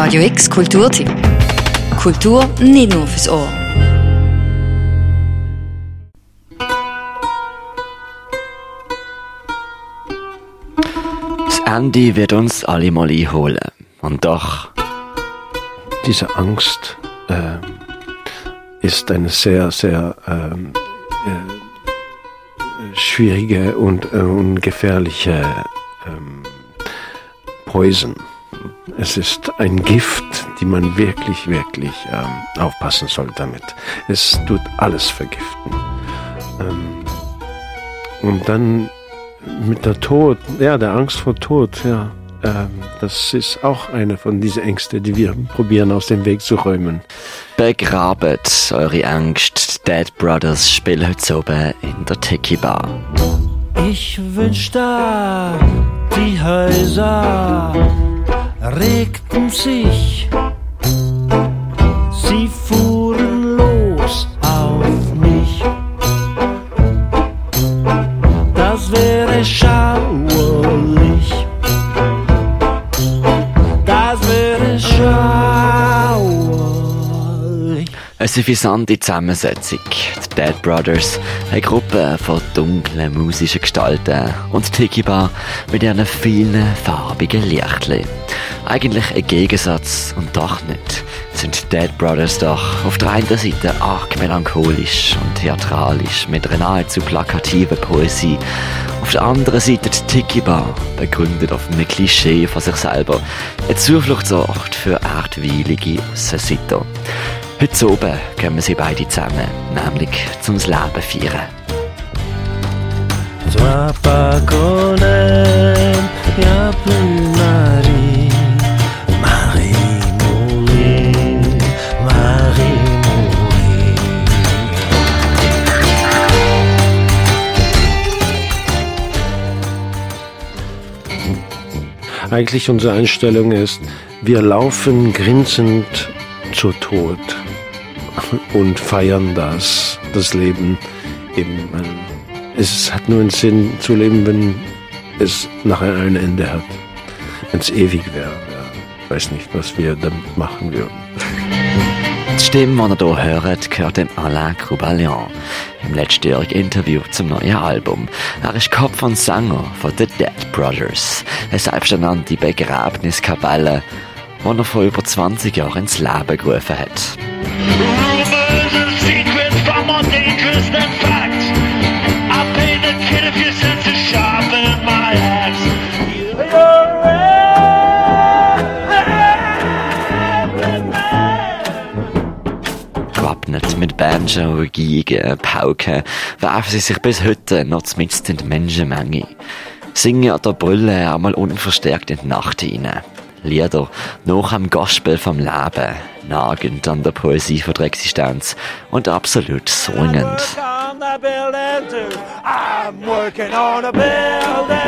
Radio X Kulturtipp. Kultur nicht nur fürs Ohr. Das Ende wird uns alle mal einholen. Und doch. Diese Angst äh, ist eine sehr, sehr ähm, äh, schwierige und, äh, und gefährliche ähm, Poison. Es ist ein Gift, die man wirklich, wirklich ähm, aufpassen soll damit. Es tut alles vergiften. Ähm, und dann mit der Tod, ja, der Angst vor Tod, ja, ähm, das ist auch eine von diesen Ängsten, die wir probieren aus dem Weg zu räumen. Begrabet eure Angst. Dead Brothers spielen heute oben in der Tiki Bar. Ich wünschte, die Häuser regten sich. Eine suffisante Zusammensetzung. Die Dead Brothers, eine Gruppe von dunklen musischen Gestalten und die Tiki Bar mit ihren vielen farbigen Lichtchen. Eigentlich ein Gegensatz und doch nicht. Sind Dead Brothers doch auf der einen Seite arg melancholisch und theatralisch mit einer nahezu plakativen Poesie. Auf der anderen Seite die Tiki Bar, begründet auf einem Klischee von sich selber. Ein Zufluchtsort für erdweilige Aussenseiter. Heute oben kommen sie beide zusammen, nämlich zum Leben feiern. Sois pas Marie. Marie mourir, Marie mourir. Eigentlich unsere Einstellung ist, wir laufen grinsend zur Tod und feiern das, das Leben eben. weil Es hat nur einen Sinn zu leben, wenn es nachher ein Ende hat. Wenn es ewig wäre. Ich weiß nicht, was wir damit machen würden. Die Stimme, die ihr hier hört, gehört dem Alain Croubalion im letztjährigen Interview zum neuen Album. Er ist Kopf und Sänger von The Dead Brothers, eine selbsternannte Begräbniskapelle, die er vor über 20 Jahren ins Leben gerufen hat. Mit Banjo, Geigen, Pauken werfen sie sich bis heute noch mitten in die Menschenmenge. Singen oder brüllen einmal unverstärkt in die Nacht hinein. Lieder nach am Gospel vom Leben, nagend an der Poesie von der Existenz und absolut building.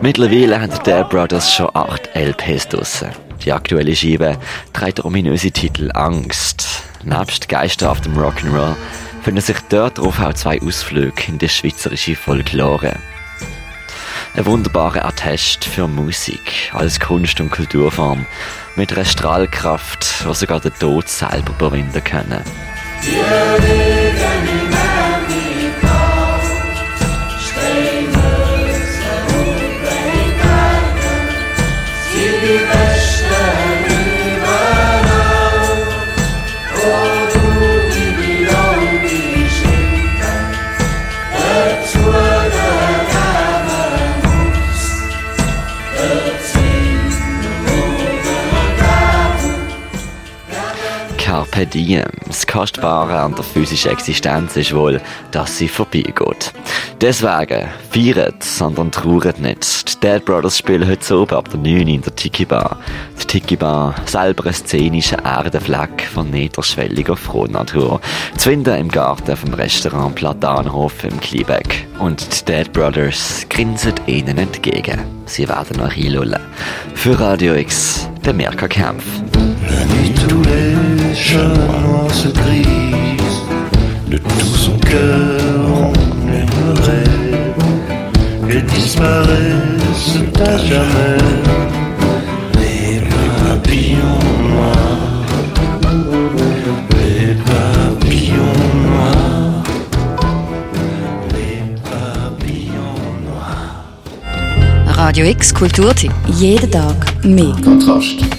Mittlerweile haben die Dead Brothers schon acht LPs draussen. Die aktuelle Scheibe trägt den ominösen Titel Angst. Nebst geisterhaftem Rock'n'Roll finden sich dort drauf auch zwei Ausflüge in die schweizerische Folklore. Ein wunderbarer Attest für Musik als Kunst- und Kulturform mit einer Strahlkraft, die sogar den Tod selber überwinden können. Carpe Diem. Das Kostbare an der physischen Existenz ist wohl, dass sie vorbeigeht. Deswegen feiert, sondern trauert nicht. Die Dead Brothers spielen heute oben ab der 9 in der Tiki Bar. Die Tiki Bar, selber ein szenischer Erdenfleck von niederschwelliger Frohnatur. Zu finden im Garten vom Restaurant Platanhof im Kliebeck. Und die Dead Brothers grinsen ihnen entgegen. Sie werden noch einlullen. Für Radio X, der Mirka Kempf. De tout son cœur Et disparaissent à jamais Les papillons noirs Les papillons noirs Les papillons noirs Radio X Kulturtipp. Jeden Tag mehr. Kontrast.